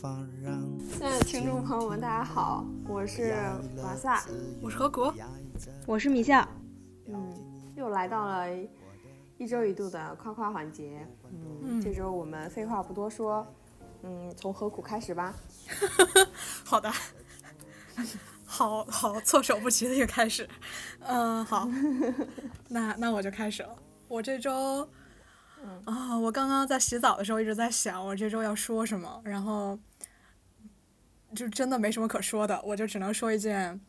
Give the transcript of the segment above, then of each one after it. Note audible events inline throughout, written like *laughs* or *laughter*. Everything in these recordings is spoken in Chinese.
亲爱的听众朋友们，大家好，我是马萨，我是何国，我是米夏。嗯，又来到了一周一度的夸夸环节。嗯，这周我们废话不多说，嗯，从何苦开始吧。*laughs* 好的，*laughs* 好好措手不及的一个开始。嗯，好，*laughs* 那那我就开始了。我这周，啊，我刚刚在洗澡的时候一直在想，我这周要说什么，然后就真的没什么可说的，我就只能说一件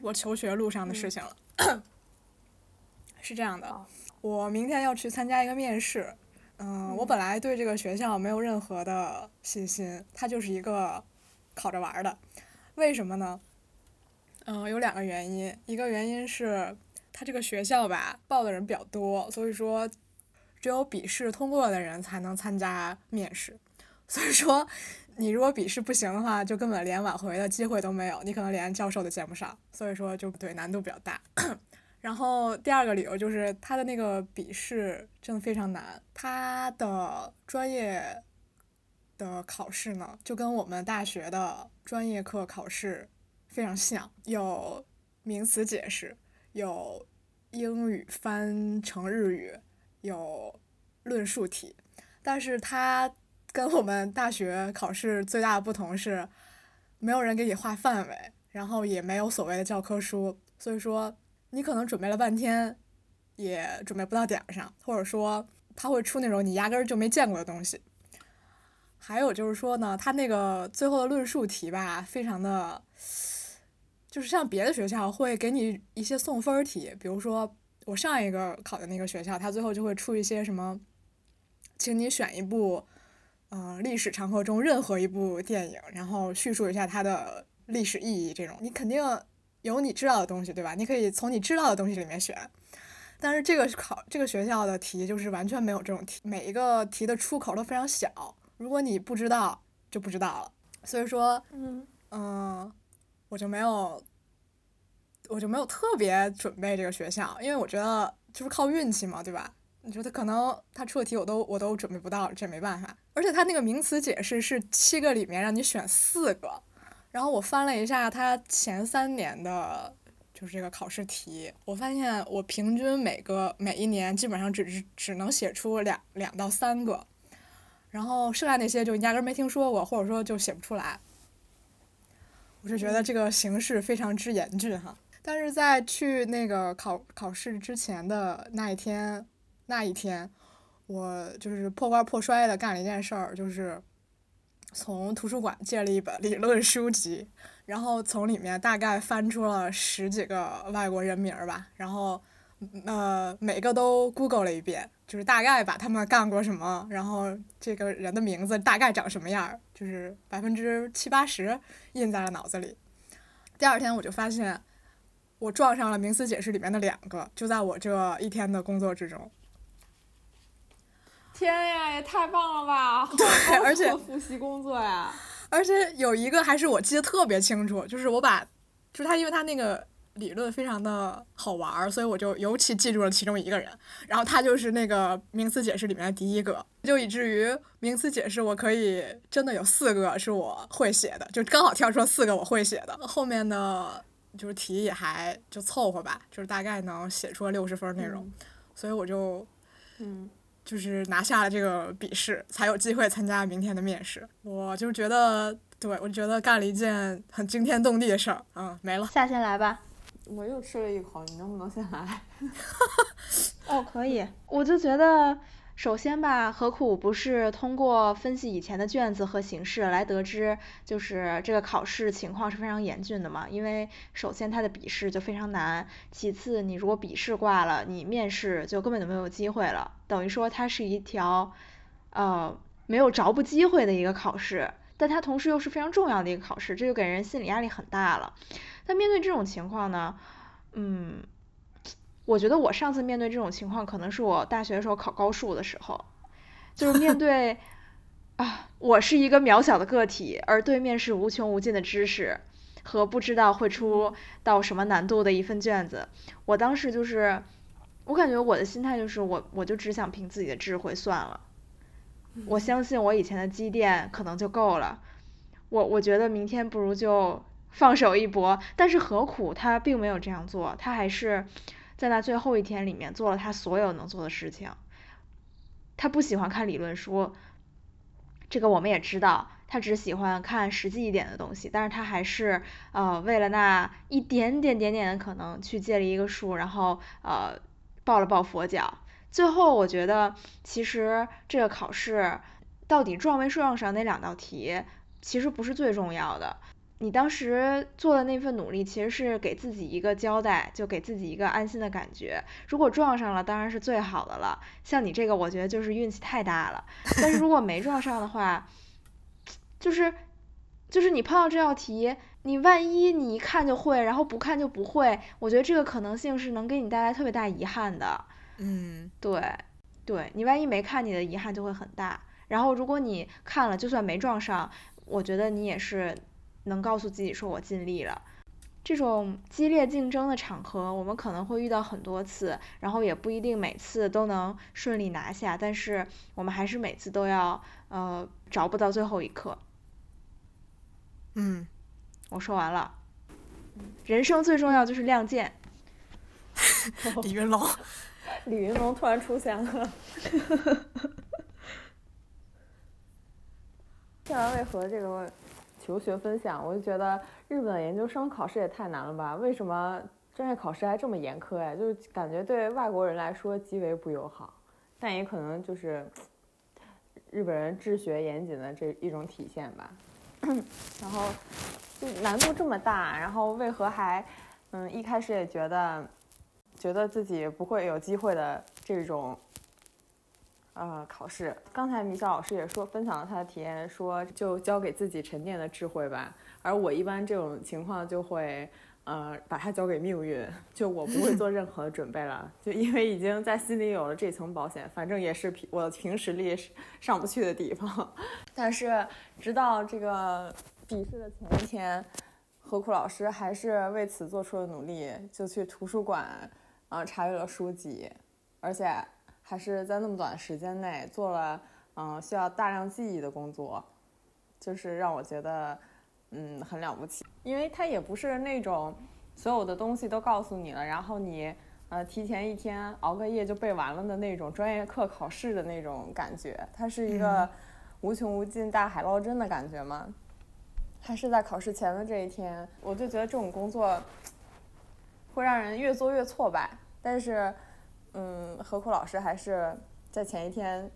我求学路上的事情了。是这样的，我明天要去参加一个面试。嗯，我本来对这个学校没有任何的信心，它就是一个考着玩的。为什么呢？嗯，有两个原因，一个原因是。它这个学校吧，报的人比较多，所以说只有笔试通过的人才能参加面试。所以说，你如果笔试不行的话，就根本连挽回的机会都没有，你可能连教授都见不上。所以说，就对难度比较大。*clears throat* 然后第二个理由就是他的那个笔试真的非常难，他的专业的考试呢，就跟我们大学的专业课考试非常像，有名词解释。有英语翻成日语，有论述题，但是他跟我们大学考试最大的不同是，没有人给你画范围，然后也没有所谓的教科书，所以说你可能准备了半天，也准备不到点儿上，或者说他会出那种你压根儿就没见过的东西。还有就是说呢，他那个最后的论述题吧，非常的。就是像别的学校会给你一些送分题，比如说我上一个考的那个学校，他最后就会出一些什么，请你选一部，呃，历史长河中任何一部电影，然后叙述一下它的历史意义。这种你肯定有你知道的东西，对吧？你可以从你知道的东西里面选。但是这个考这个学校的题就是完全没有这种题，每一个题的出口都非常小，如果你不知道就不知道了。所以说，嗯嗯。我就没有，我就没有特别准备这个学校，因为我觉得就是靠运气嘛，对吧？你觉得可能他出的题我都我都准备不到，这没办法。而且他那个名词解释是七个里面让你选四个，然后我翻了一下他前三年的，就是这个考试题，我发现我平均每个每一年基本上只只只能写出两两到三个，然后剩下那些就压根没听说过，或者说就写不出来。我就觉得这个形势非常之严峻哈，但是在去那个考考试之前的那一天，那一天，我就是破罐破摔的干了一件事儿，就是从图书馆借了一本理论书籍，然后从里面大概翻出了十几个外国人名儿吧，然后呃每个都 Google 了一遍。就是大概把他们干过什么，然后这个人的名字大概长什么样儿，就是百分之七八十印在了脑子里。第二天我就发现，我撞上了名词解释里面的两个，就在我这一天的工作之中。天呀，也太棒了吧！*laughs* 对，而且复习工作呀。而且有一个还是我记得特别清楚，就是我把，就是他，因为他那个。理论非常的好玩儿，所以我就尤其记住了其中一个人，然后他就是那个名词解释里面的第一个，就以至于名词解释我可以真的有四个是我会写的，就刚好挑出了四个我会写的，后面的就是题也还就凑合吧，就是大概能写出六十分内容，所以我就，嗯，就是拿下了这个笔试，才有机会参加明天的面试，我就觉得，对我觉得干了一件很惊天动地的事儿，嗯，没了，夏先来吧。我又吃了一口，你能不能先来？*laughs* 哦，可以。我就觉得，首先吧，何苦不是通过分析以前的卷子和形式来得知，就是这个考试情况是非常严峻的嘛？因为首先它的笔试就非常难，其次你如果笔试挂了，你面试就根本就没有机会了。等于说它是一条，呃，没有着不机会的一个考试，但它同时又是非常重要的一个考试，这就给人心理压力很大了。但面对这种情况呢，嗯，我觉得我上次面对这种情况，可能是我大学的时候考高数的时候，就是面对啊，我是一个渺小的个体，而对面是无穷无尽的知识和不知道会出到什么难度的一份卷子。我当时就是，我感觉我的心态就是，我我就只想凭自己的智慧算了，我相信我以前的积淀可能就够了。我我觉得明天不如就放手一搏。但是何苦他并没有这样做，他还是在那最后一天里面做了他所有能做的事情。他不喜欢看理论书，这个我们也知道。他只喜欢看实际一点的东西，但是他还是呃为了那一点点点点的可能去借了一个数，然后呃抱了抱佛脚。最后我觉得其实这个考试到底撞没撞上那两道题，其实不是最重要的。你当时做的那份努力其实是给自己一个交代，就给自己一个安心的感觉。如果撞上了，当然是最好的了。像你这个，我觉得就是运气太大了。*laughs* 但是如果没撞上的话，就是，就是你碰到这道题，你万一你一看就会，然后不看就不会，我觉得这个可能性是能给你带来特别大遗憾的。嗯，对，对你万一没看，你的遗憾就会很大。然后如果你看了，就算没撞上，我觉得你也是能告诉自己说我尽力了。这种激烈竞争的场合，我们可能会遇到很多次，然后也不一定每次都能顺利拿下，但是我们还是每次都要呃找不到最后一刻。嗯，我说完了。人生最重要就是亮剑。*laughs* 李云龙，*laughs* 李云龙突然出现了。听完为何这个求学分享，我就觉得日本研究生考试也太难了吧？为什么专业考试还这么严苛呀？就是感觉对外国人来说极为不友好，但也可能就是日本人治学严谨的这一种体现吧。*clears throat* 然后就难度这么大，然后为何还嗯一开始也觉得觉得自己不会有机会的这种呃考试？刚才米小老师也说分享了他的体验，说就交给自己沉淀的智慧吧。而我一般这种情况就会呃把它交给命运，就我不会做任何的准备了，就因为已经在心里有了这层保险，反正也是凭我凭实力上不去的地方，*laughs* 但是。直到这个笔试的前一天，何苦老师还是为此做出了努力，就去图书馆啊查阅了书籍，而且还是在那么短的时间内做了嗯需要大量记忆的工作，就是让我觉得嗯很了不起，因为它也不是那种所有的东西都告诉你了，然后你呃提前一天熬个夜就背完了的那种专业课考试的那种感觉，它是一个。无穷无尽大海捞针的感觉吗？还是在考试前的这一天，我就觉得这种工作会让人越做越挫败。但是，嗯，何苦老师还是在前一天，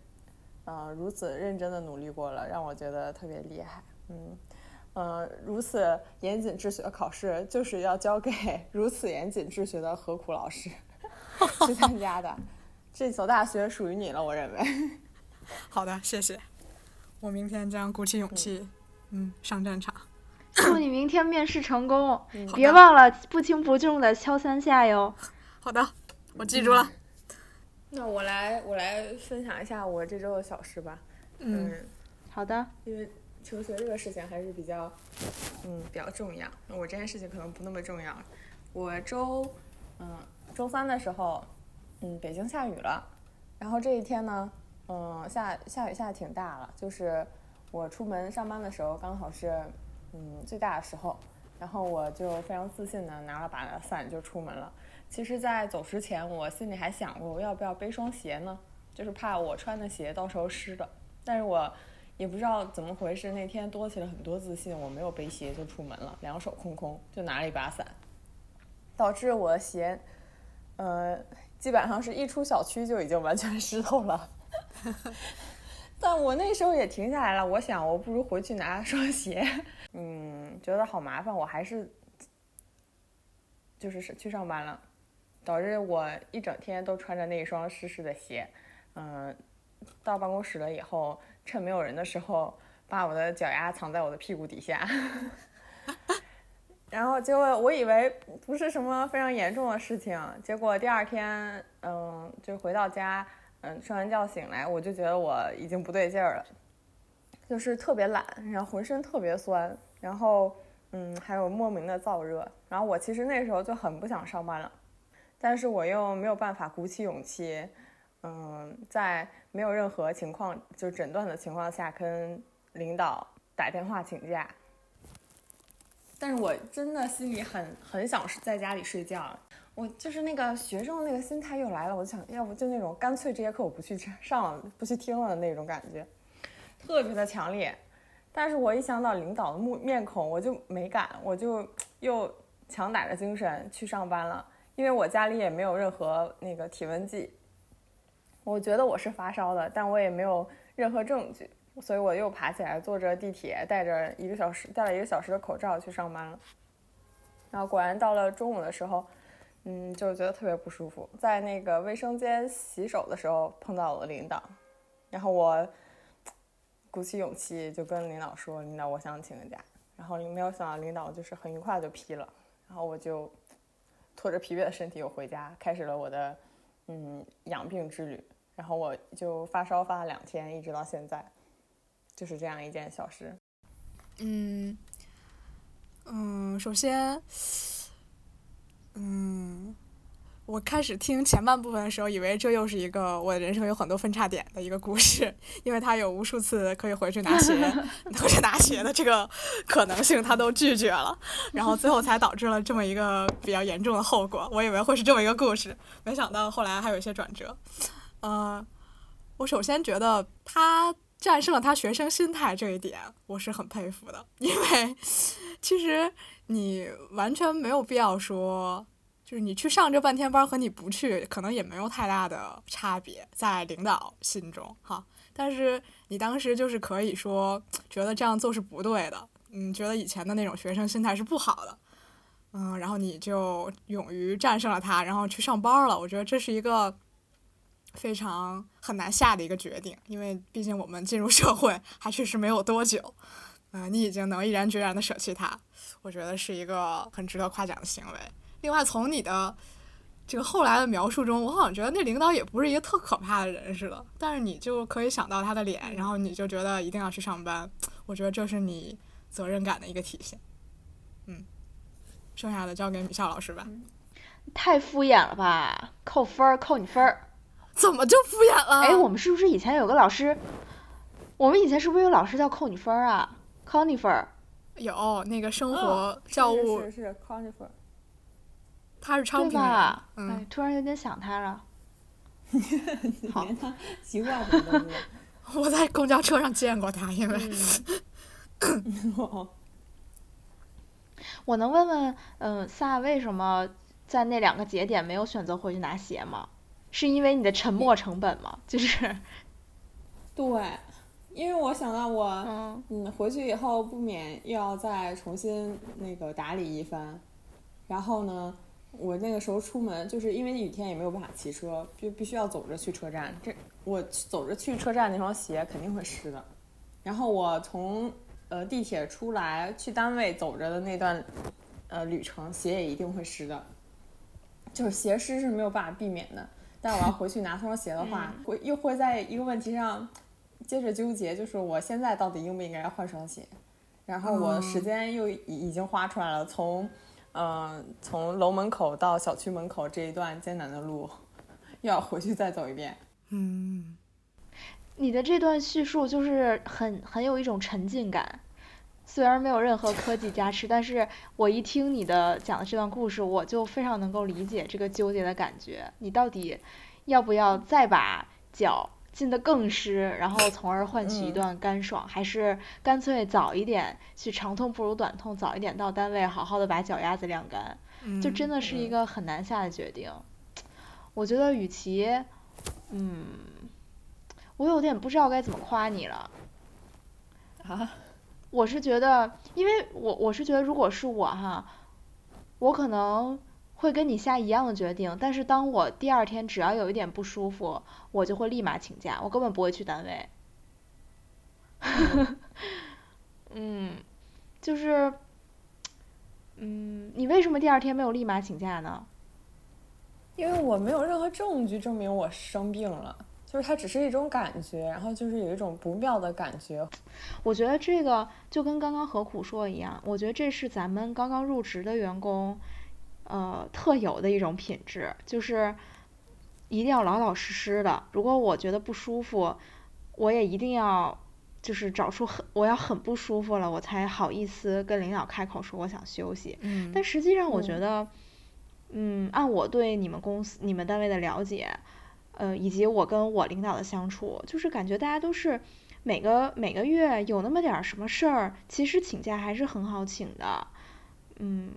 嗯，如此认真的努力过了，让我觉得特别厉害。嗯，呃，如此严谨治学的考试，就是要交给 *laughs* 如此严谨治学的何苦老师 *laughs* 去参加的。这所大学属于你了，我认为。*laughs* 好的，谢谢。我明天将鼓起勇气，嗯，上战场。祝你明天面试成功，别忘了不轻不重的敲三下哟。好的，我记住了。那我来，我来分享一下我这周的小事吧。嗯，好的。因为求学这个事情还是比较，嗯，比较重要。我这件事情可能不那么重要。我周，嗯，周三的时候，嗯，北京下雨了。然后这一天呢？嗯，下下雨下的挺大了，就是我出门上班的时候刚好是嗯最大的时候，然后我就非常自信的拿了把伞就出门了。其实，在走之前，我心里还想过我要不要背双鞋呢，就是怕我穿的鞋到时候湿的。但是我也不知道怎么回事，那天多起了很多自信，我没有背鞋就出门了，两手空空就拿了一把伞，导致我鞋，呃，基本上是一出小区就已经完全湿透了。*laughs* 但我那时候也停下来了，我想我不如回去拿双鞋，嗯，觉得好麻烦，我还是就是去上班了，导致我一整天都穿着那一双湿湿的鞋，嗯，到办公室了以后，趁没有人的时候，把我的脚丫藏在我的屁股底下，*laughs* 然后结果我以为不是什么非常严重的事情，结果第二天，嗯，就回到家。嗯，睡完觉醒来，我就觉得我已经不对劲儿了，就是特别懒，然后浑身特别酸，然后嗯，还有莫名的燥热。然后我其实那时候就很不想上班了，但是我又没有办法鼓起勇气，嗯，在没有任何情况就诊断的情况下，跟领导打电话请假。但是我真的心里很很想在家里睡觉，我就是那个学生的那个心态又来了，我就想要不就那种干脆这节课我不去上了，不去听了的那种感觉，特别的强烈。但是我一想到领导的目面孔，我就没敢，我就又强打着精神去上班了。因为我家里也没有任何那个体温计，我觉得我是发烧的，但我也没有任何证据，所以我又爬起来，坐着地铁，戴着一个小时戴了一个小时的口罩去上班了。然后果然到了中午的时候，嗯，就觉得特别不舒服，在那个卫生间洗手的时候碰到了领导，然后我。鼓起勇气就跟领导说：“领导，我想请个假。”然后没有想到领导就是很愉快就批了。然后我就拖着疲惫的身体我回家，开始了我的嗯养病之旅。然后我就发烧发了两天，一直到现在，就是这样一件小事。嗯嗯，首先嗯。我开始听前半部分的时候，以为这又是一个我人生有很多分叉点的一个故事，因为他有无数次可以回去拿鞋，*laughs* 回去拿鞋的这个可能性，他都拒绝了，然后最后才导致了这么一个比较严重的后果。我以为会是这么一个故事，没想到后来还有一些转折。呃，我首先觉得他战胜了他学生心态这一点，我是很佩服的，因为 *laughs* 其实你完全没有必要说。就是你去上这半天班和你不去，可能也没有太大的差别，在领导心中哈。但是你当时就是可以说觉得这样做是不对的，嗯，觉得以前的那种学生心态是不好的，嗯，然后你就勇于战胜了他，然后去上班了。我觉得这是一个非常很难下的一个决定，因为毕竟我们进入社会还确实没有多久，嗯，你已经能毅然决然的舍弃他，我觉得是一个很值得夸奖的行为。另外，从你的这个后来的描述中，我好像觉得那领导也不是一个特可怕的人似的。但是你就可以想到他的脸，然后你就觉得一定要去上班。我觉得这是你责任感的一个体现。嗯，剩下的交给米笑老师吧。太敷衍了吧？扣分儿，扣你分儿。怎么就敷衍了？哎，我们是不是以前有个老师？我们以前是不是有老师叫扣你分儿啊？扣你分儿。有那个生活教务是是扣你分儿。他是昌平人，嗯，突然有点想他了。*laughs* 好，他习惯什么 *laughs* 我在公交车上见过他，因为。*laughs* 我能问问，嗯，萨为什么在那两个节点没有选择回去拿鞋吗？是因为你的沉没成本吗？就是。对，因为我想到我，嗯，回去以后不免又要再重新那个打理一番，然后呢？我那个时候出门，就是因为雨天也没有办法骑车，就必须要走着去车站。这我走着去车站那双鞋肯定会湿的。然后我从呃地铁出来去单位走着的那段呃旅程，鞋也一定会湿的。就是鞋湿是没有办法避免的。但我要回去拿双鞋的话，会又会在一个问题上接着纠结，就是我现在到底应不应该换双鞋？然后我时间又已已经花出来了，从。嗯，从楼门口到小区门口这一段艰难的路，又要回去再走一遍。嗯，你的这段叙述就是很很有一种沉浸感，虽然没有任何科技加持，但是我一听你的讲的这段故事，我就非常能够理解这个纠结的感觉。你到底要不要再把脚？浸得更湿，然后从而换取一段干爽，还是干脆早一点去长痛不如短痛，早一点到单位好好的把脚丫子晾干，就真的是一个很难下的决定。我觉得与其，嗯，我有点不知道该怎么夸你了。啊？我是觉得，因为我我是觉得，如果是我哈，我可能。会跟你下一样的决定，但是当我第二天只要有一点不舒服，我就会立马请假，我根本不会去单位。嗯，就是，嗯，你为什么第二天没有立马请假呢？因为我没有任何证据证明我生病了，就是它只是一种感觉，然后就是有一种不妙的感觉。我觉得这个就跟刚刚何苦说一样，我觉得这是咱们刚刚入职的员工。呃，特有的一种品质，就是一定要老老实实的。如果我觉得不舒服，我也一定要就是找出很我要很不舒服了，我才好意思跟领导开口说我想休息。嗯但实际上，我觉嗯得，嗯，按我对你们公司、你们单位的了解，呃，以及我跟我领导的相处，就是感觉大家都是每个每个月有那么点儿什么事儿，其实请假还是很好请的。嗯，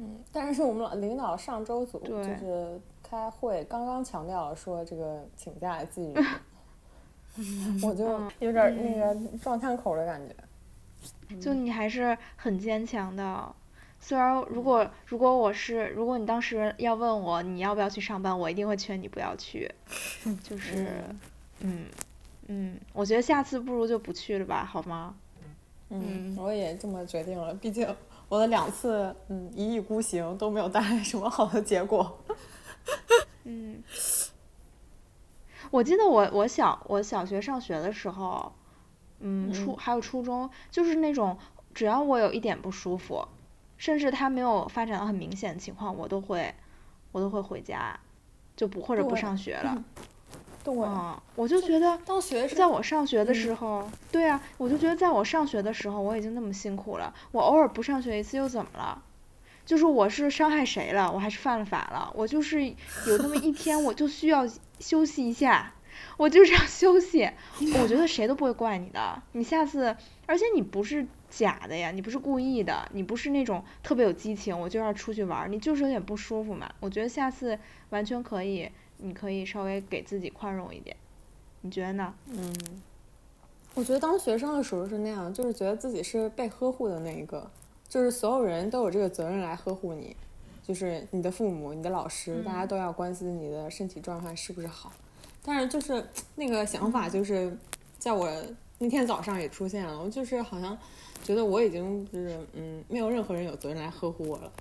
嗯，但是我们老领导上周组就是开会，刚刚强调了说这个请假纪律，*laughs* 我就嗯有点儿那个撞枪口的感觉。就你还是很坚强的。虽然如果如果我是如果你当时要问我你要不要去上班，我一定会劝你不要去。*laughs* 就是，嗯嗯，我觉得下次不如就不去了吧，好吗？嗯，我也这么决定了。毕竟我的两次嗯一意孤行都没有带来什么好的结果。嗯，我记得我我小我小学上学的时候，嗯，初嗯还有初中，就是那种只要我有一点不舒服，甚至他没有发展到很明显的情况，我都会我都会回家，就不或者不上学了。*laughs* 对，嗯，我就觉得当学生在我上学的嗯时候，对啊，我就觉得在我上学的时候我已经那么辛苦了，我偶尔不上学一次又怎么了？就是我是伤害谁了？我还是犯了法了？我就是有那么一天，我就需要休息一下，我就是要休息。我觉得谁都不会怪你的，你下次，而且你不是假的呀，你不是故意的，你不是那种特别有激情，我就要出去玩，你就是有点不舒服嘛。我觉得下次完全可以，你可以稍微给自己宽容一点，你觉得呢？嗯，我觉得当学生的时候是那样，就是觉得自己是被呵护的那一个，就是所有人都有这个责任来呵护你，就是你的父母、你的老师，大家都要关心你的身体状况是不是好。但是就是 *tsk* 那个想法，就是在我那天早上也出现了，我就是好像觉得我已经就是嗯，没有任何人有责任来呵护我了。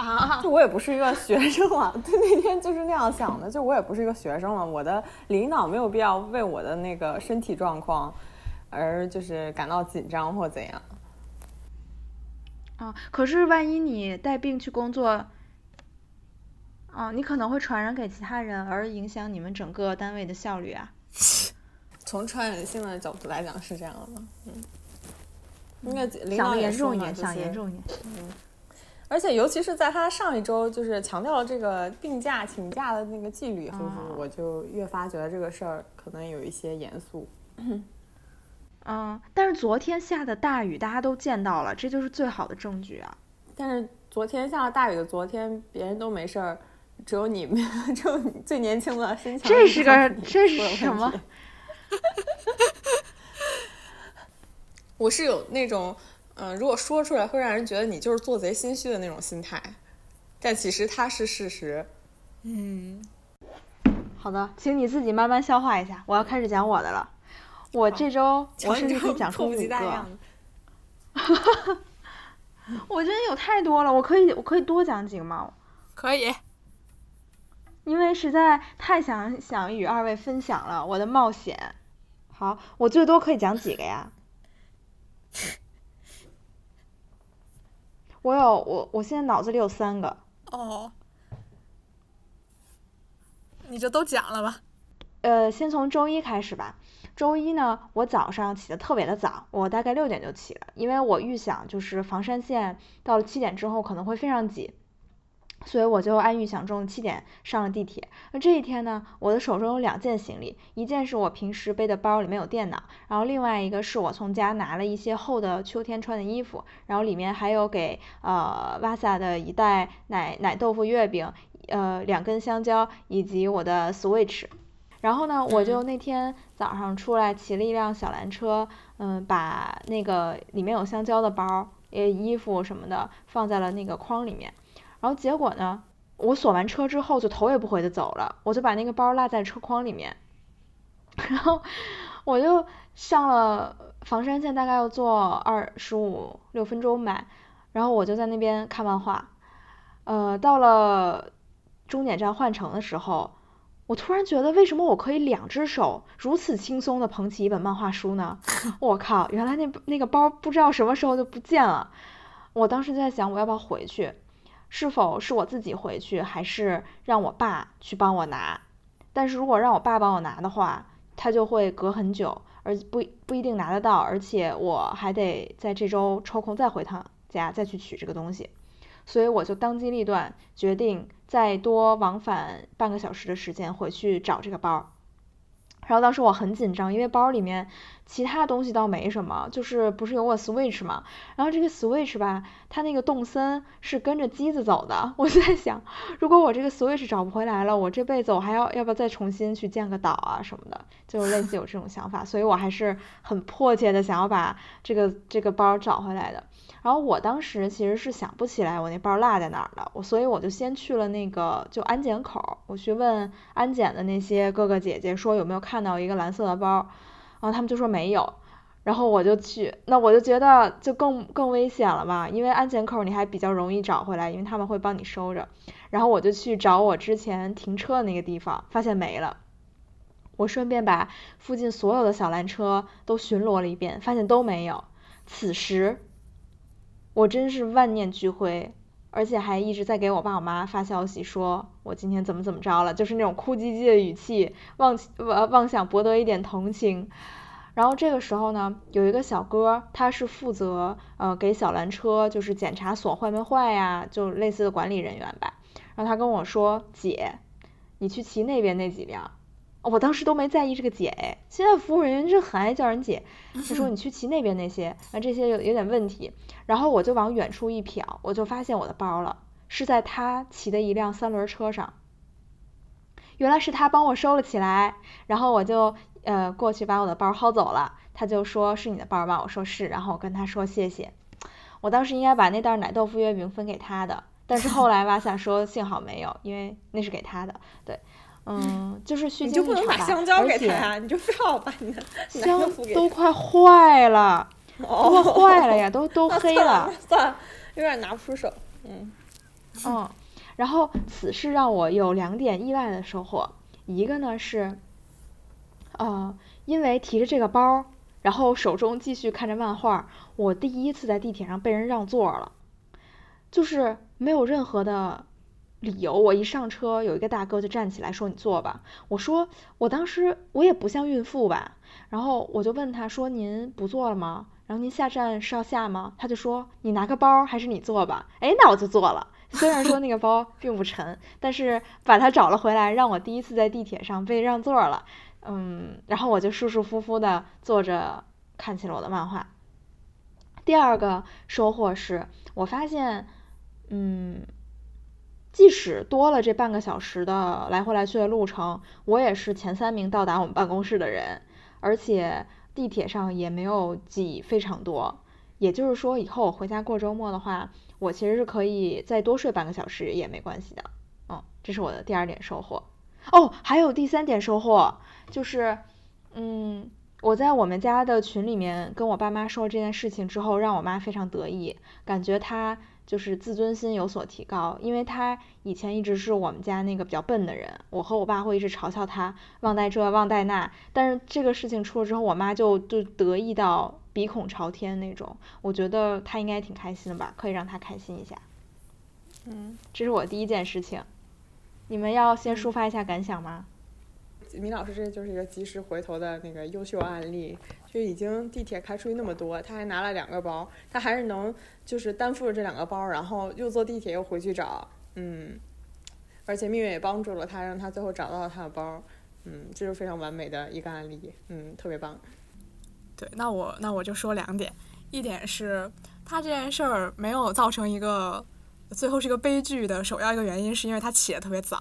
啊就我也不是一个学生了，对，那天就是那样想的，就我也不是一个学生了，我的领导没有必要为我的那个身体状况而就是感到紧张或怎样。啊，可是万一你带病去工作，啊，你可能会传染给其他人，而影响你们整个单位的效率啊。从传染性的角度来讲是这样的，嗯，因为领导也说严重一点，想严重一点。而且尤其是在他上一周就是强调了这个病假请假的那个纪律以后，啊我就越发觉得这个事儿可能有一些严肃。嗯，但是昨天下的大雨，大家都见到了，这就是最好的证据啊。但是昨天下了大雨的昨天，别人都没事儿，只有你们，*laughs* 只有你最年轻的身强这是个这是什么？*laughs* 我是有那种，嗯、如果说出来会让人觉得你就是做贼心虚的那种心态，但其实它是事实。嗯，好的，请你自己慢慢消化一下，我要开始讲我的了。我这周我甚至可以讲出五迫不及待一个样，的。我觉得有太多了，我可以我可以多讲几个吗？可以。因为实在太想想与二位分享了我的冒险。好，我最多可以讲几个呀？我有我我现在脑子里有三个。哦，你就都讲了吧。呃，先从周一开始吧。周一呢，我早上起的特别的早，我大概六点就起了，因为我预想就是房山线到了七点之后可能会非常挤，所以我就按预想中七点上了地铁。那这一天呢，我的手中有两件行李，一件是我平时背的包，里面有电脑，然后另外一个是我从家拿了一些厚的秋天穿的衣服，然后里面还有给呃瓦萨的一袋奶奶豆腐月饼，呃两根香蕉以及我的 Switch。然后呢，我就那天早上出来骑了一辆小蓝车，嗯，把那个里面有香蕉的包、呃衣服什么的放在了那个筐里面。然后结果呢，我锁完车之后就头也不回的走了，我就把那个包落在车筐里面。*laughs* 然后我就上了房山线，大概要坐二十五六分钟吧。然后我就在那边看漫画。呃，到了终点站换乘的时候。我突然觉得，为什么我可以两只手如此轻松的捧起一本漫画书呢？*laughs* 我靠，原来那那个包不知道什么时候就不见了。我当时就在想，我要不要回去？是否是我自己回去，还是让我爸去帮我拿。但是如果让我爸帮我拿的话，他就会隔很久，而不不一定拿得到，而且我还得在这周抽空再回趟家，再去取这个东西。所以我就当机立断，决定再多往返半个小时的时间回去找这个包。然后当时我很紧张，因为包里面其他东西倒没什么，就是不是有我 Switch 嘛？然后这个 Switch 吧，它那个动森是跟着机子走的。*laughs* 我就在想，如果我这个 Switch 找不回来了，我这辈子我还要要不要再重新去建个岛啊什么的？就类似有这种想法，所以我还是很迫切的想要把这个这个包找回来的。然后我当时其实是想不起来我那包落在哪儿了，我所以我就先去了那个就安检口，我去问安检的那些哥哥姐姐说有没有看到一个蓝色的包，然后他们就说没有，然后我就去，那我就觉得就更更危险了嘛，因为安检口你还比较容易找回来，因为他们会帮你收着，然后我就去找我之前停车的那个地方，发现没了，我顺便把附近所有的小蓝车都巡逻了一遍，发现都没有，此时。我真是万念俱灰，而且还一直在给我爸我妈发消息，说我今天怎么怎么着了，就是那种哭唧唧的语气，妄妄妄想博得一点同情。然后这个时候呢，有一个小哥，他是负责呃给小蓝车就是检查锁坏没坏呀，就类似的管理人员吧。然后他跟我说，姐，你去骑那边那几辆。我当时都没在意这个姐哎，现在服务人员真很爱叫人姐。*laughs* 他说你去骑那边那些，啊这些有有点问题。然后我就往远处一瞟，我就发现我的包了，是在他骑的一辆三轮车上。原来是他帮我收了起来，然后我就呃过去把我的包薅走了。他就说是你的包吗？我说是，然后我跟他说谢谢。我当时应该把那袋奶豆腐月饼分给他的，但是后来吧想说幸好没有，因为那是给他的，对。嗯，就是虚惊一场吧，而且你就非要把你的 *laughs* 香都快坏了，*laughs* 都快坏了呀，都 *laughs* 都黑了，算了，有点拿不出手。嗯嗯，然后此事让我有两点意外的收获，一个呢是，呃，因为提着这个包，然后手中继续看着漫画，我第一次在地铁上被人让座了，就是没有任何的。理由，我一上车，有一个大哥就站起来说：“你坐吧。”我说：“我当时我也不像孕妇吧。”然后我就问他说：“您不坐了吗？然后您下站是要下吗？”他就说：“你拿个包，还是你坐吧。”哎，那我就坐了。虽然说那个包并不沉，但是把它找了回来，让我第一次在地铁上被让座了。嗯，然后我就舒舒服服的坐着看起了我的漫画。第二个收获是我发现，嗯。即使多了这半个小时的来回来去的路程，我也是前三名到达我们办公室的人，而且地铁上也没有挤非常多。也就是说，以后我回家过周末的话，我其实是可以再多睡半个小时也没关系的。嗯，这是我的第二点收获。哦，还有第三点收获就是，嗯，我在我们家的群里面跟我爸妈说这件事情之后，让我妈非常得意，感觉她。就是自尊心有所提高，因为他以前一直是我们家那个比较笨的人，我和我爸会一直嘲笑他忘带这忘带那，但是这个事情出了之后，我妈就就得意到鼻孔朝天那种，我觉得他应该挺开心的吧，可以让他开心一下。嗯，这是我第一件事情，你们要先抒发一下感想吗？米老师这就是一个及时回头的那个优秀案例，就已经地铁开出去那么多，他还拿了两个包，他还是能就是担负着这两个包，然后又坐地铁又回去找，嗯，而且命运也帮助了他，让他最后找到了他的包，嗯，这是非常完美的一个案例，嗯，特别棒。对，那我那我就说两点，一点是他这件事儿没有造成一个最后是一个悲剧的首要一个原因，是因为他起得特别早，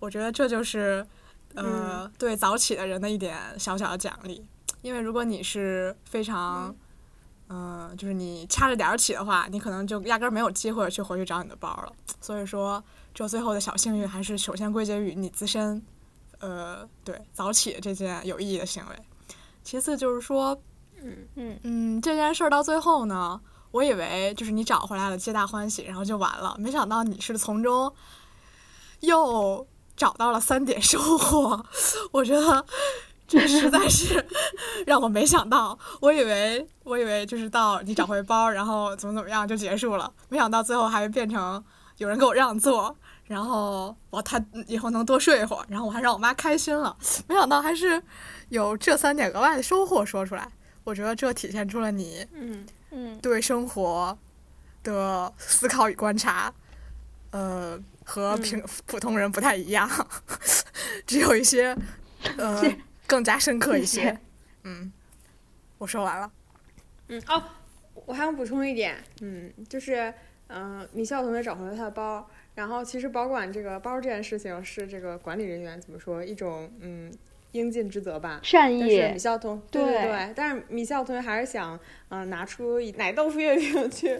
我觉得这就是。呃，对早起的人的一点小小的奖励，因为如果你是非常，嗯，就是你掐着点儿起的话，你可能就压根儿没有机会去回去找你的包了。所以说，这最后的小幸运还是首先归结于你自身，呃，对早起这件有意义的行为。其次就是说，嗯嗯嗯，这件事儿到最后呢，我以为就是你找回来了，皆大欢喜，然后就完了。没想到你是从中又。找到了三点收获，*laughs* 我觉得这实在是让我没想到。我以为我以为就是到你找回包，然后怎么怎么样就结束了，没想到最后还变成有人给我让座，然后我他以后能多睡一会儿，然后我还让我妈开心了。*laughs* 没想到还是有这三点额外的收获说出来，我觉得这体现出了你嗯嗯，对生活的思考与观察，呃，和平、*laughs* 普通人不太一样，*laughs* 只有一些呃更加深刻一些。嗯，我说完了。嗯哦，我还想补充一点，嗯，就是嗯、呃米笑同学找回了他的包，然后其实保管这个包这件事情是这个管理人员怎么说一种嗯应尽之责吧。善意但是米意，笑同对对对对，但是米笑同学还是想，嗯、拿出奶豆腐月饼去，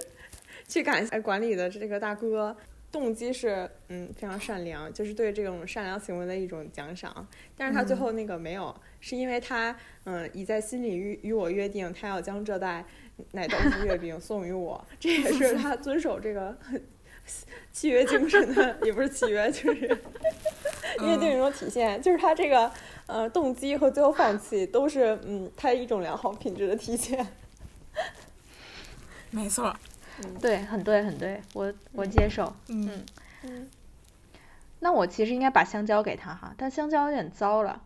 去感谢管理的这个大哥，动机是嗯非常善良，就是对这种善良行为的一种奖赏。但是他最后那个没有，是因为他嗯已在心里与与我约定，他要将这袋奶豆腐月饼 *laughs* 送予我，这也是他遵守这个契约精神的，也不是契约，就是 *laughs* 约定一种体现，就是他这个呃动机和最后放弃都是嗯他一种良好品质的体现。*laughs* 没错，对，很对，很对，我我接受。嗯嗯那我其实应该把香蕉给他哈，但香蕉有点糟了。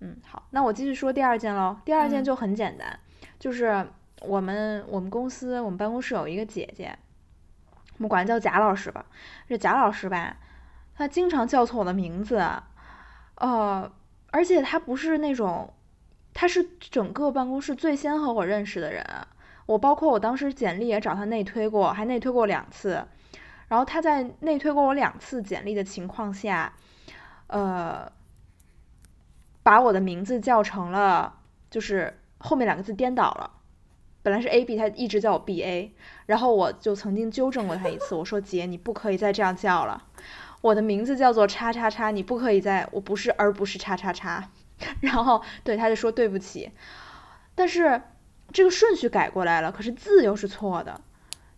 嗯，好，那我继续说第二件喽。第二件嗯就很简单，就是我们我们公司我们办公室有一个姐姐，我们管她叫贾老师吧。这贾老师吧，她经常叫错我的名字，呃，而且她不是那种，她是整个办公室最先和我认识的人。我包括我当时简历也找他内推过，还内推过两次。然后他在内推过我两次简历的情况下，呃，把我的名字叫成了就是后面两个字颠倒了，本来是 A B，他一直叫我 B A，然后我就曾经纠正过他一次，我说姐，你不可以再这样叫了，我的名字叫做叉叉叉，你不可以再，我不是，而不是叉叉叉，*laughs* 然后对他就说对不起，但是这个顺序改过来了，可是字又是错的。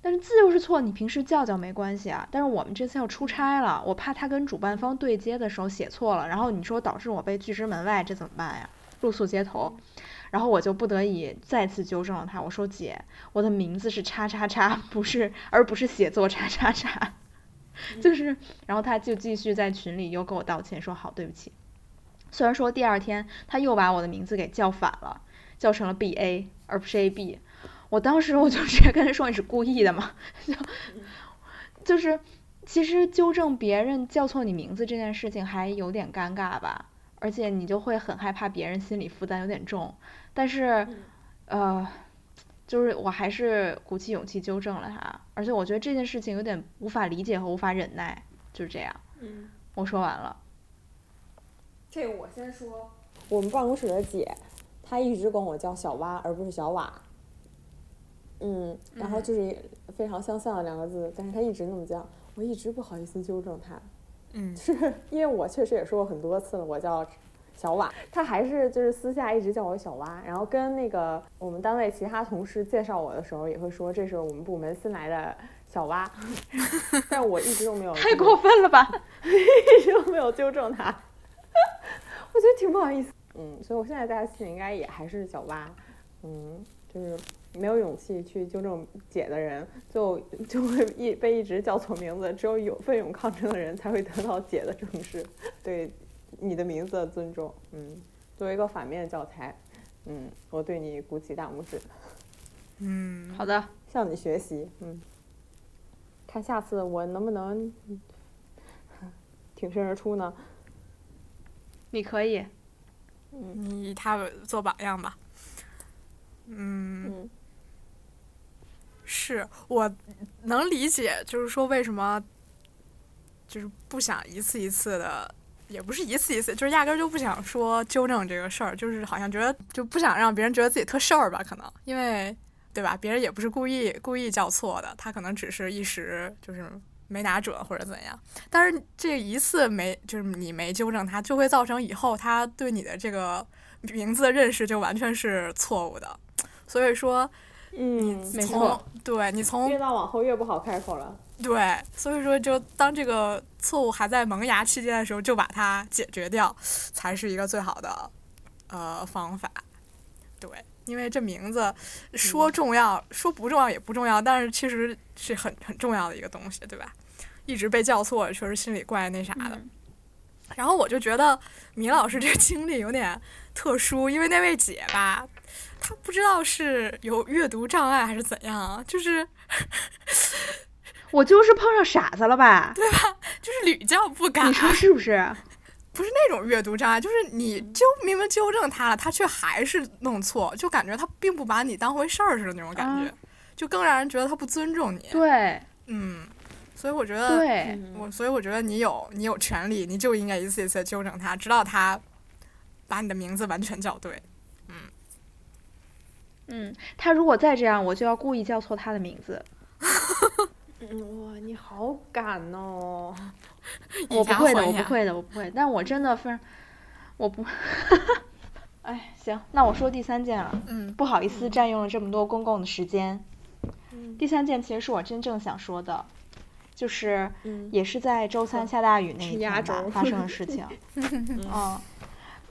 但是字又是错，你平时叫叫没关系啊。但是我们这次要出差了，我怕他跟主办方对接的时候写错了，然后你说导致我被拒之门外，这怎么办呀？露宿街头。然后我就不得已再次纠正了他，我说姐，我的名字是叉叉叉，不是，而不是写作叉叉叉。*laughs* 就是，然后他就继续在群里又给我道歉，说好，对不起。虽然说第二天他又把我的名字给叫反了，叫成了 B A 而不是 A B。我当时我就直接跟他说你是故意的嘛，*laughs* 就就是其实纠正别人叫错你名字这件事情还有点尴尬吧，而且你就会很害怕别人心理负担有点重，但是呃，就是我还是鼓起勇气纠正了他，而且我觉得这件事情有点无法理解和无法忍耐，就是这样。嗯，我说完了，这个我先说，我们办公室的姐，她一直管我叫小蛙，而不是小瓦。嗯，然后就是非常相像的两个字，但是他一直那么叫，我一直不好意思纠正他。嗯是因为我确实也说过很多次了，我叫小瓦，他还是就是私下一直叫我小蛙，然后跟那个我们单位其他同事介绍我的时候，也会说这是我们部门新来的小蛙，*laughs* 但我一直都没有太过分了吧？*laughs* 一直都没有纠正他，*laughs* 我觉得挺不好意思。嗯，所以我现在在他心里应该也还是小蛙，嗯，就是没有勇气去纠正姐的人，就就会一被一直叫错名字。只有有奋勇抗争的人才会得到姐的重视，对你的名字的尊重。嗯，作为一个反面教材，嗯，我对你鼓起大拇指，嗯，好的，向你学习。嗯，看下次我能不能嗯挺身而出呢？你可以。你以他为做榜样吧。嗯，嗯。是我能理解，就是说为什么就是不想一次一次的，也不是一次一次，就是压根儿就不想说纠正这个事儿，就是好像觉得就不想让别人觉得自己特事儿吧，可能。因为对吧，别人也不是故意故意叫错的，他可能只是一时就是没拿准或者怎样，但是这一次没就是你没纠正他，就会造成以后他对你的这个名字的认识就完全是错误的，所以说。嗯，从没错，对你从越到往后越不好开口了。对，所以说就当这个错误还在萌芽期间的时候，就把它解决掉，才是一个最好的呃方法。对，因为这名字说重要，说不重要也不重要，但是其实是很很重要的一个东西，对吧？一直被叫错，确实心里怪那啥的。嗯然后我就觉得米老师这个经历有点特殊，因为那位姐吧，她不知道是有阅读障碍还是怎样，就是我就是碰上傻子了吧？对吧？就是屡教不改你，说是不是？不是那种阅读障碍，就是你纠明明纠正他了，他却还是弄错，就感觉他并不把你当回事儿似的那种感觉，啊就更让人觉得他不尊重你。对嗯，所以我觉得，对，我所以我觉得你有你有权利，你就应该一次一次地纠正他，直到他把你的名字完全叫对。嗯，他如果再这样，我就要故意叫错他的名字。嗯，*laughs* 哇，你好敢哦！*laughs* 我不会的，我不会的，我不会。但我真的非常，我不。*laughs* 哎，行，那我说第三件了。嗯不好意思，占用了这么多公共的时间。嗯第三件其实是我真正想说的，就是嗯也是在周三下大雨那一天吧 *laughs* 发生的事情。嗯，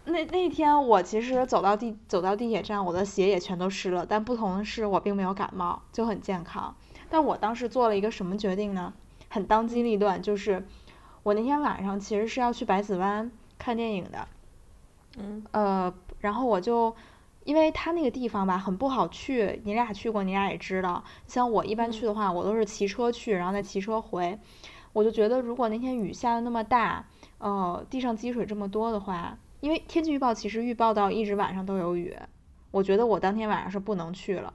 那那天我其实走到地走到地铁站，我的鞋也全都湿了，但不同的是我并没有感冒，就很健康。但我当时做了一个什么决定呢？很当机立断，就是我那天晚上其实是要去百子湾看电影的。嗯呃，然后我就，因为他那个地方吧很不好去，你俩去过，你俩也知道。像我一般去的话，我都是骑车去，然后再骑车回。我就觉得，如果那天雨下的那么大，呃，地上积水这么多的话，因为天气预报其实预报到一直晚上都有雨，我觉得我当天晚上是不能去了。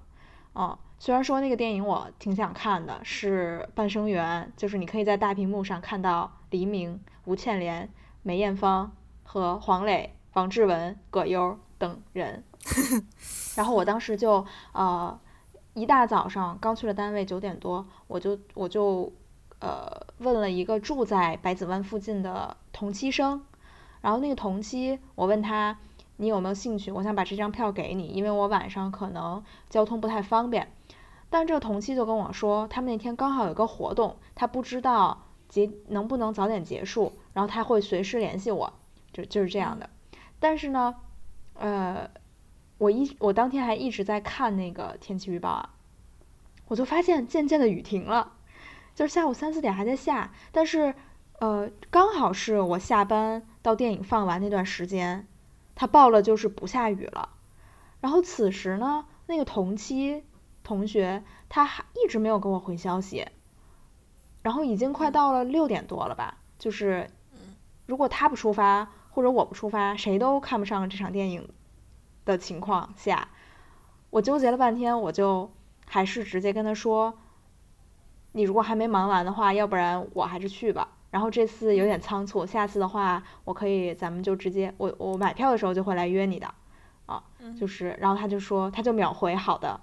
嗯，虽然说那个电影我挺想看的，是《半生缘》，就是你可以在大屏幕上看到黎明、吴倩莲、梅艳芳和黄磊、王志文、葛优等人。*laughs* 然后我当时就呃，一大早上刚去了单位，九点多，我就我就呃问了一个住在百子湾附近的同期生，然后那个同期我问他你有没有兴趣，我想把这张票给你，因为我晚上可能交通不太方便。但这个同期就跟我说，他们那天刚好有个活动，他不知道结能不能早点结束，然后他会随时联系我，就就是这样的。但是呢，呃，我一我当天还一直在看那个天气预报啊，我就发现渐渐的雨停了，就是下午三四点还在下，但是呃，刚好是我下班到电影放完那段时间，他报了就是不下雨了。然后此时呢，那个同期同学他还一直没有给我回消息，然后已经快到了六点多了吧，就是如果他不出发或者我不出发，谁都看不上这场电影的情况下，我纠结了半天，我就还是直接跟他说，你如果还没忙完的话，要不然我还是去吧。然后这次有点仓促，下次的话我可以咱们就直接我我买票的时候就会来约你的，啊，就是然后他就说他就秒回好的，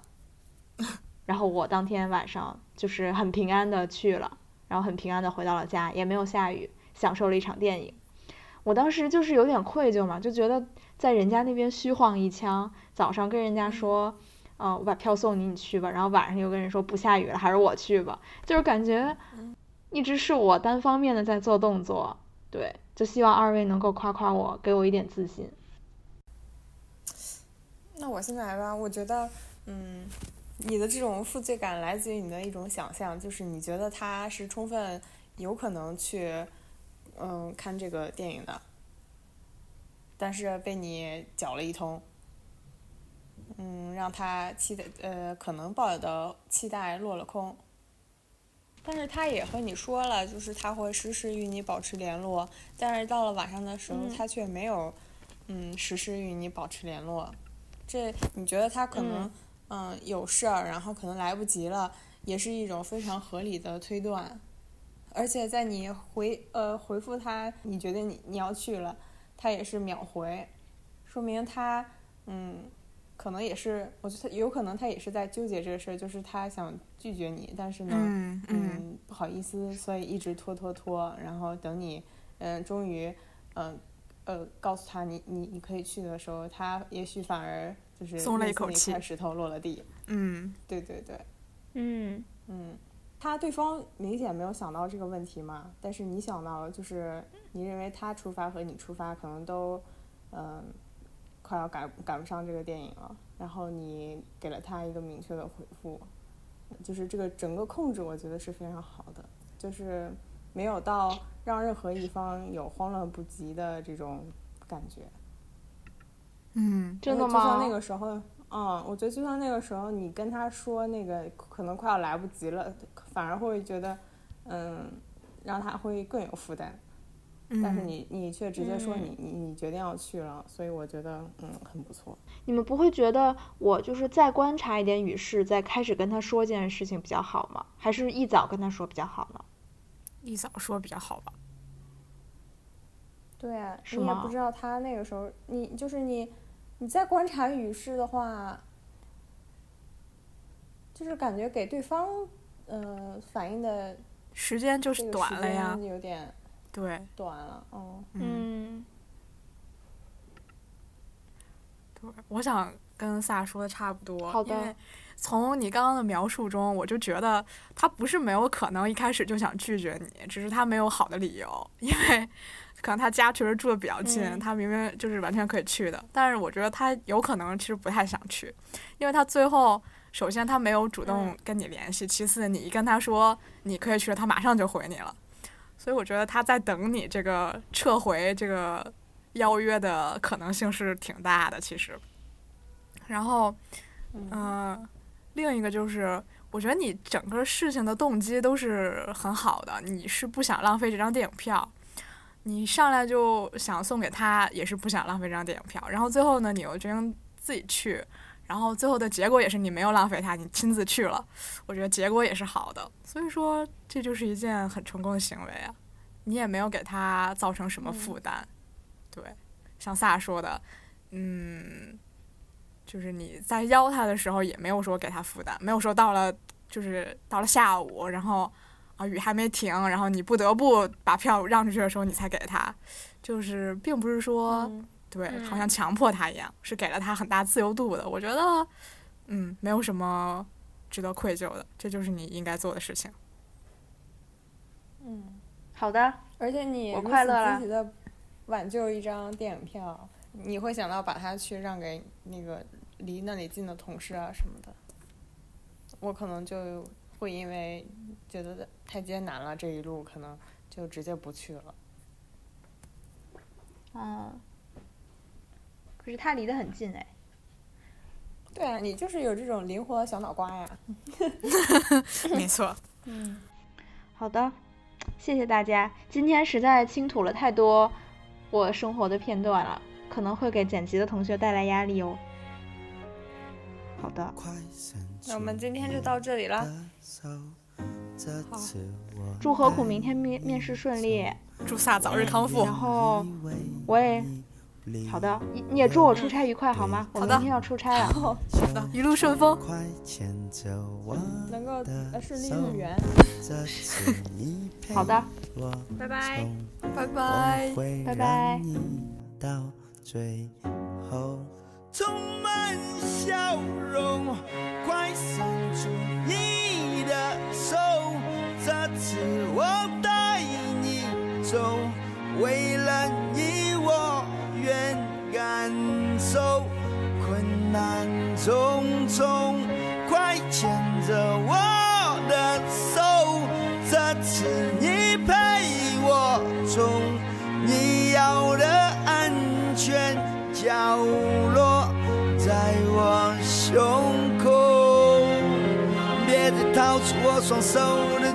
*laughs* 然后我当天晚上就是很平安的去了，然后很平安的回到了家，也没有下雨，享受了一场电影。我当时就是有点愧疚嘛，就觉得在人家那边虚晃一枪，早上跟人家说，呃，我把票送你，你去吧，然后晚上又跟人说不下雨了，还是我去吧，就是感觉一直是我单方面的在做动作，对，就希望二位能够夸夸我，给我一点自信。那我先来吧，我觉得，嗯，你的这种负罪感来自于你的一种想象，就是你觉得他是充分有可能去，嗯，看这个电影的，但是被你搅了一通，嗯，让他期待，呃，可能抱有的期待落了空。但是他也和你说了，就是他会时时与你保持联络，但是到了晚上的时候，嗯他却没有，嗯，时时与你保持联络。这你觉得他可能嗯有事儿，然后可能来不及了，也是一种非常合理的推断。而且在你回呃回复他，你觉得你你要去了，他也是秒回，说明他嗯可能也是，我觉得他有可能他也是在纠结这个事儿，就是他想拒绝你，但是呢嗯嗯嗯不好意思，所以一直拖拖拖，然后等你嗯终于嗯。呃，告诉他你你你可以去的时候，他也许反而就是松了一口气块石头落了地。嗯对对对，嗯嗯，他对方明显没有想到这个问题嘛，但是你想到了，就是你认为他出发和你出发可能都，嗯、快要赶赶不上这个电影了，然后你给了他一个明确的回复，就是这个整个控制，我觉得是非常好的，就是，没有到让任何一方有慌乱不及的这种感觉。嗯，真的就像吗？那个时候，嗯，我觉得就像那个时候，你跟他说那个可能快要来不及了，反而会觉得，嗯，让他会更有负担。但是嗯你你却直接说嗯你你你决定要去了，所以我觉得嗯很不错。你们不会觉得我就是再观察一点语势，再开始跟他说这件事情比较好吗？还是一早跟他说比较好呢？一早说比较好吧。对啊，你也不知道他那个时候，你就是你，你在观察语势的话，就是感觉给对方，呃，反应的时间就是短了呀，有点对，短了，嗯。嗯，嗯对，我想跟萨说的差不多，好的因为从你刚刚的描述中，我就觉得他不是没有可能一开始就想拒绝你，只是他没有好的理由，因为可能他家确实住的比较近，嗯他明明就是完全可以去的，但是我觉得他有可能其实不太想去，因为他最后。首先，他没有主动嗯跟你联系；其次，你一跟他说你可以去，他马上就回你了。所以我觉得他在等你这个撤回这个邀约的可能性是挺大的，其实。然后，嗯、另一个就是，我觉得你整个事情的动机都是很好的，你是不想浪费这张电影票，你上来就想送给他，也是不想浪费这张电影票。然后最后呢，你又决定自己去，然后最后的结果也是你没有浪费它，你亲自去了，我觉得结果也是好的。所以说，这就是一件很成功的行为啊，你也没有给他造成什么负担。对，像萨说的，嗯，就是你在邀他的时候也没有说给他负担，没有说到了就是到了下午，然后啊雨还没停，然后你不得不把票让出去的时候你才给他，就是并不是说、嗯对，嗯好像强迫他一样，是给了他很大自由度的。我觉得，嗯，没有什么值得愧疚的，这就是你应该做的事情。嗯，好的，而且你我快乐了挽救一张电影票，你会想到把它去让给那个离那里近的同事啊什么的。我可能就会因为觉得太艰难了，这一路可能就直接不去了。嗯。可是他离得很近哎。对啊，你就是有这种灵活的小脑瓜呀。*laughs* 没错，嗯，好的，谢谢大家。今天实在倾吐了太多我生活的片段了，可能会给剪辑的同学带来压力哦。好的，那我们今天就到这里了。好祝何苦明天面面试顺利。祝萨早日康复然。后我也好的，你你也祝我出差愉快好吗？我好的明天要出差了。好的，一路顺风。能够呃顺利入园。好的，我拜拜拜拜。拜拜最后充满笑容，快伸出你的手，这次我带你走，为了你我愿感受困难重重，chanson